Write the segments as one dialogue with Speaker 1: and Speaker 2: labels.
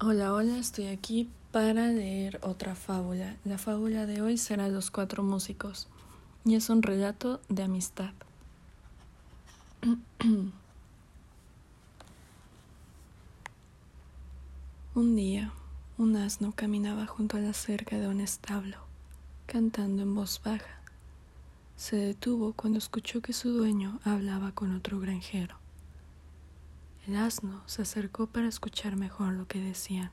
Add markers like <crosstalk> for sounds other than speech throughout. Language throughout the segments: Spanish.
Speaker 1: Hola, hola, estoy aquí para leer otra fábula. La fábula de hoy será Los Cuatro Músicos y es un relato de amistad. <clears throat> un día, un asno caminaba junto a la cerca de un establo, cantando en voz baja. Se detuvo cuando escuchó que su dueño hablaba con otro granjero. El asno se acercó para escuchar mejor lo que decían.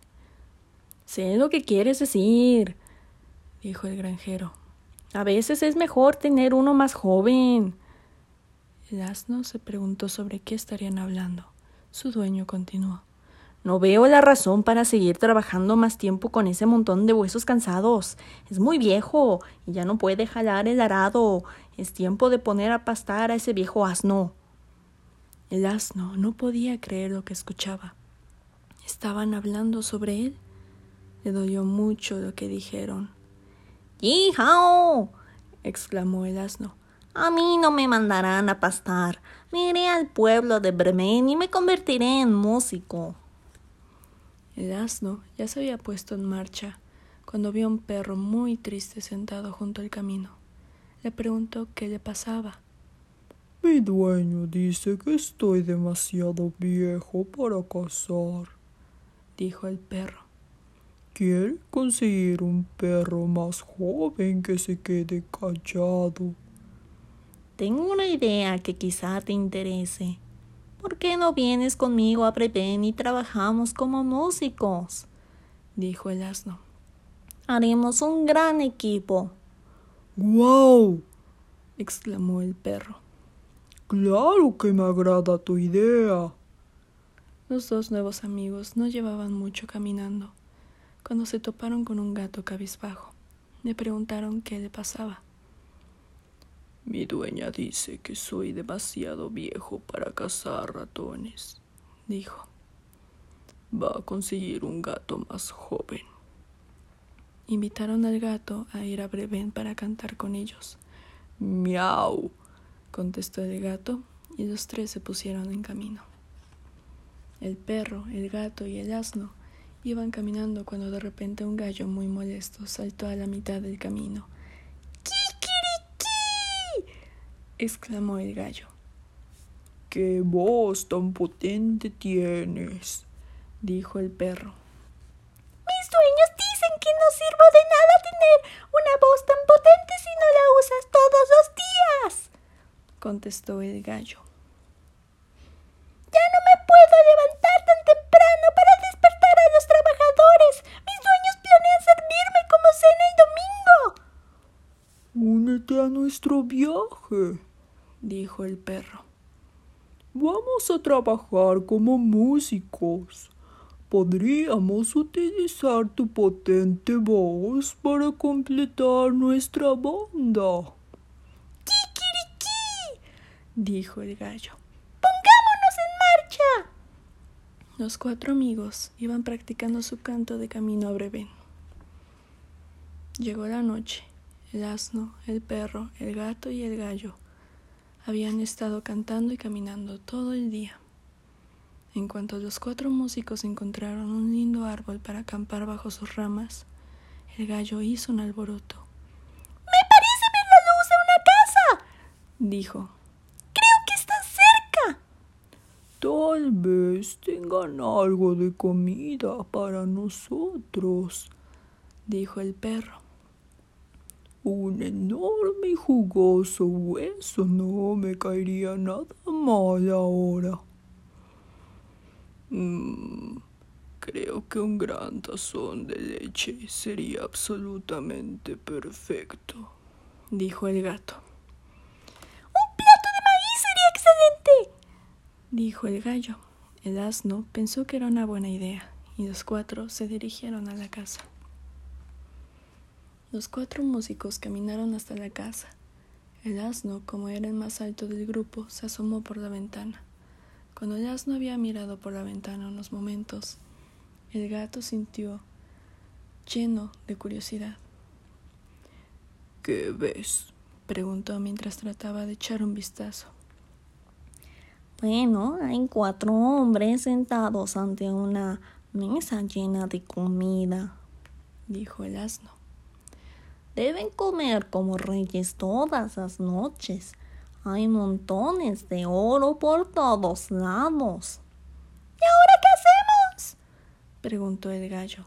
Speaker 2: Sé lo que quieres decir, dijo el granjero. A veces es mejor tener uno más joven.
Speaker 1: El asno se preguntó sobre qué estarían hablando. Su dueño continuó.
Speaker 2: No veo la razón para seguir trabajando más tiempo con ese montón de huesos cansados. Es muy viejo y ya no puede jalar el arado. Es tiempo de poner a pastar a ese viejo asno.
Speaker 1: El asno no podía creer lo que escuchaba. ¿Estaban hablando sobre él? Le dolió mucho lo que dijeron.
Speaker 2: ¡Hijao! exclamó el asno. A mí no me mandarán a pastar. Me iré al pueblo de Bremen y me convertiré en músico.
Speaker 1: El asno ya se había puesto en marcha cuando vio a un perro muy triste sentado junto al camino. Le preguntó qué le pasaba.
Speaker 3: Mi dueño dice que estoy demasiado viejo para casar,
Speaker 1: dijo el perro.
Speaker 3: Quiere conseguir un perro más joven que se quede callado.
Speaker 2: Tengo una idea que quizá te interese. ¿Por qué no vienes conmigo a Preben y trabajamos como músicos?
Speaker 1: dijo el asno.
Speaker 2: Haremos un gran equipo.
Speaker 3: ¡Guau!
Speaker 1: exclamó el perro.
Speaker 3: Claro que me agrada tu idea.
Speaker 1: Los dos nuevos amigos no llevaban mucho caminando cuando se toparon con un gato cabizbajo. Le preguntaron qué le pasaba.
Speaker 3: Mi dueña dice que soy demasiado viejo para cazar ratones, dijo. Va a conseguir un gato más joven.
Speaker 1: Invitaron al gato a ir a Breven para cantar con ellos.
Speaker 3: Miau
Speaker 1: contestó el gato, y los tres se pusieron en camino. El perro, el gato y el asno iban caminando cuando de repente un gallo muy molesto saltó a la mitad del camino.
Speaker 2: ¡Kikiriki!
Speaker 1: exclamó el gallo.
Speaker 3: ¡Qué voz tan potente tienes!
Speaker 1: dijo el perro.
Speaker 2: Mis dueños dicen que no sirvo de nada tener una voz tan potente si no la usas todos los días
Speaker 1: contestó el gallo.
Speaker 2: Ya no me puedo levantar tan temprano para despertar a los trabajadores. Mis dueños planean servirme como cena el
Speaker 3: domingo. Únete a nuestro viaje,
Speaker 1: dijo el perro.
Speaker 3: Vamos a trabajar como músicos. Podríamos utilizar tu potente voz para completar nuestra banda
Speaker 1: dijo el gallo.
Speaker 2: ¡Pongámonos en marcha!
Speaker 1: Los cuatro amigos iban practicando su canto de camino a Breven. Llegó la noche. El asno, el perro, el gato y el gallo habían estado cantando y caminando todo el día. En cuanto los cuatro músicos encontraron un lindo árbol para acampar bajo sus ramas, el gallo hizo un alboroto.
Speaker 2: ¡Me parece ver la luz de una casa!
Speaker 1: dijo.
Speaker 3: Tal vez tengan algo de comida para nosotros,
Speaker 1: dijo el perro.
Speaker 3: Un enorme y jugoso hueso no me caería nada mal ahora. Mm, creo que un gran tazón de leche sería absolutamente perfecto,
Speaker 1: dijo el gato. Dijo el gallo. El asno pensó que era una buena idea y los cuatro se dirigieron a la casa. Los cuatro músicos caminaron hasta la casa. El asno, como era el más alto del grupo, se asomó por la ventana. Cuando el asno había mirado por la ventana unos momentos, el gato sintió lleno de curiosidad.
Speaker 3: ¿Qué ves?
Speaker 1: preguntó mientras trataba de echar un vistazo.
Speaker 2: Bueno, hay cuatro hombres sentados ante una mesa llena de comida, dijo el asno. Deben comer como reyes todas las noches. Hay montones de oro por todos lados.
Speaker 4: ¿Y ahora qué hacemos? preguntó el gallo.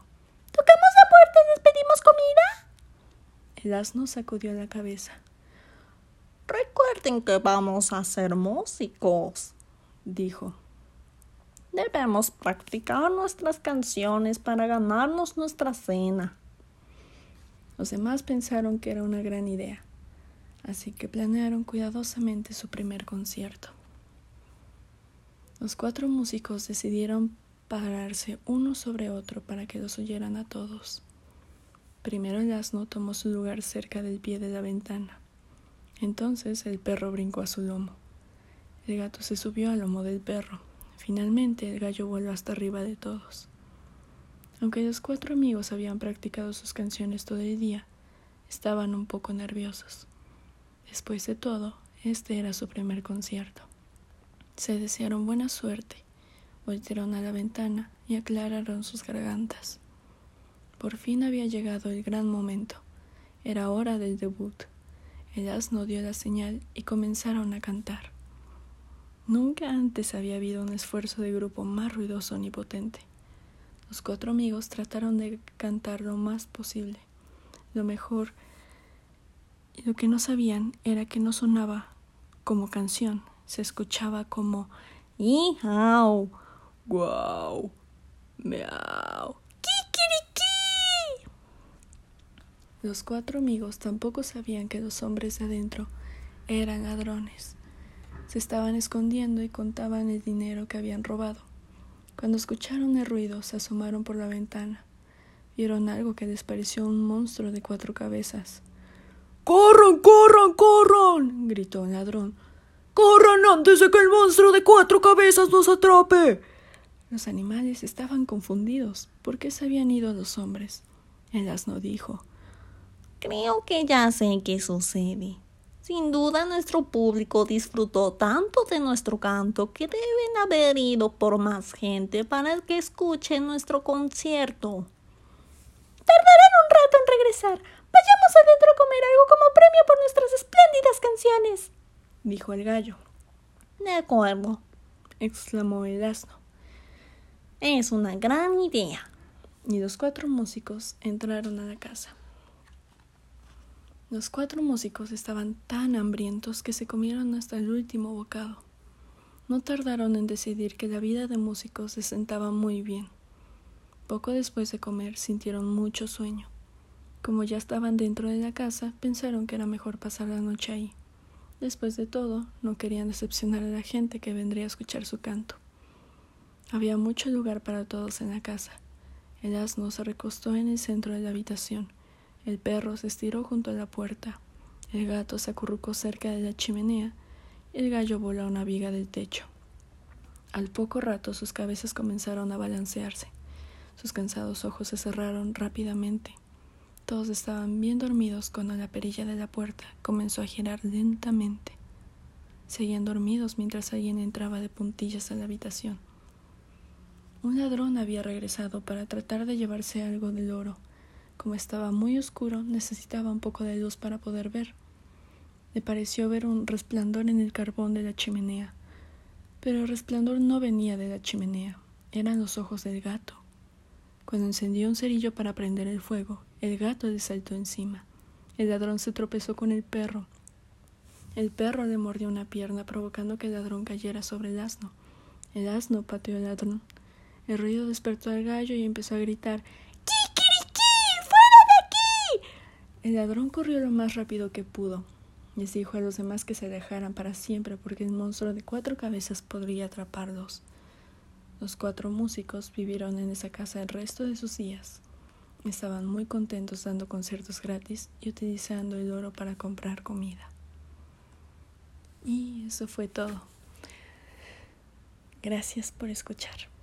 Speaker 4: ¿Tocamos la puerta y les pedimos comida?
Speaker 1: El asno sacudió la cabeza.
Speaker 2: Recuerden que vamos a ser músicos, dijo. Debemos practicar nuestras canciones para ganarnos nuestra cena.
Speaker 1: Los demás pensaron que era una gran idea, así que planearon cuidadosamente su primer concierto. Los cuatro músicos decidieron pararse uno sobre otro para que los oyeran a todos. Primero el asno tomó su lugar cerca del pie de la ventana. Entonces el perro brincó a su lomo. El gato se subió al lomo del perro. Finalmente el gallo voló hasta arriba de todos. Aunque los cuatro amigos habían practicado sus canciones todo el día, estaban un poco nerviosos. Después de todo, este era su primer concierto. Se desearon buena suerte, voltearon a la ventana y aclararon sus gargantas. Por fin había llegado el gran momento. Era hora del debut. El asno dio la señal y comenzaron a cantar. Nunca antes había habido un esfuerzo de grupo más ruidoso ni potente. Los cuatro amigos trataron de cantar lo más posible. Lo mejor y lo que no sabían era que no sonaba como canción, se escuchaba como ¡Ihau!
Speaker 3: ¡Guau! ¡Miau!
Speaker 1: Los cuatro amigos tampoco sabían que los hombres de adentro eran ladrones. Se estaban escondiendo y contaban el dinero que habían robado. Cuando escucharon el ruido, se asomaron por la ventana. Vieron algo que les pareció un monstruo de cuatro cabezas.
Speaker 3: ¡Corran, corran, corran! gritó un ladrón. ¡Corran antes de que el monstruo de cuatro cabezas nos atrape!
Speaker 1: Los animales estaban confundidos. ¿Por qué se habían ido los hombres? El asno dijo.
Speaker 2: Creo que ya sé qué sucede. Sin duda nuestro público disfrutó tanto de nuestro canto que deben haber ido por más gente para que escuchen nuestro concierto.
Speaker 4: Tardarán un rato en regresar. Vayamos adentro a comer algo como premio por nuestras espléndidas canciones,
Speaker 1: dijo el gallo.
Speaker 2: De acuerdo,
Speaker 1: exclamó el asno.
Speaker 2: Es una gran idea.
Speaker 1: Y los cuatro músicos entraron a la casa. Los cuatro músicos estaban tan hambrientos que se comieron hasta el último bocado. No tardaron en decidir que la vida de músicos se sentaba muy bien. Poco después de comer sintieron mucho sueño. Como ya estaban dentro de la casa, pensaron que era mejor pasar la noche ahí. Después de todo, no querían decepcionar a la gente que vendría a escuchar su canto. Había mucho lugar para todos en la casa. El asno se recostó en el centro de la habitación el perro se estiró junto a la puerta, el gato se acurrucó cerca de la chimenea el gallo voló a una viga del techo. Al poco rato sus cabezas comenzaron a balancearse. Sus cansados ojos se cerraron rápidamente. Todos estaban bien dormidos cuando la perilla de la puerta comenzó a girar lentamente. Seguían dormidos mientras alguien entraba de puntillas a la habitación. Un ladrón había regresado para tratar de llevarse algo del oro como estaba muy oscuro, necesitaba un poco de luz para poder ver. Le pareció ver un resplandor en el carbón de la chimenea, pero el resplandor no venía de la chimenea, eran los ojos del gato. Cuando encendió un cerillo para prender el fuego, el gato le saltó encima. El ladrón se tropezó con el perro. El perro le mordió una pierna, provocando que el ladrón cayera sobre el asno. El asno pateó al ladrón. El ruido despertó al gallo y empezó a gritar El ladrón corrió lo más rápido que pudo. Les dijo a los demás que se alejaran para siempre porque el monstruo de cuatro cabezas podría atraparlos. Los cuatro músicos vivieron en esa casa el resto de sus días. Estaban muy contentos dando conciertos gratis y utilizando el oro para comprar comida. Y eso fue todo. Gracias por escuchar.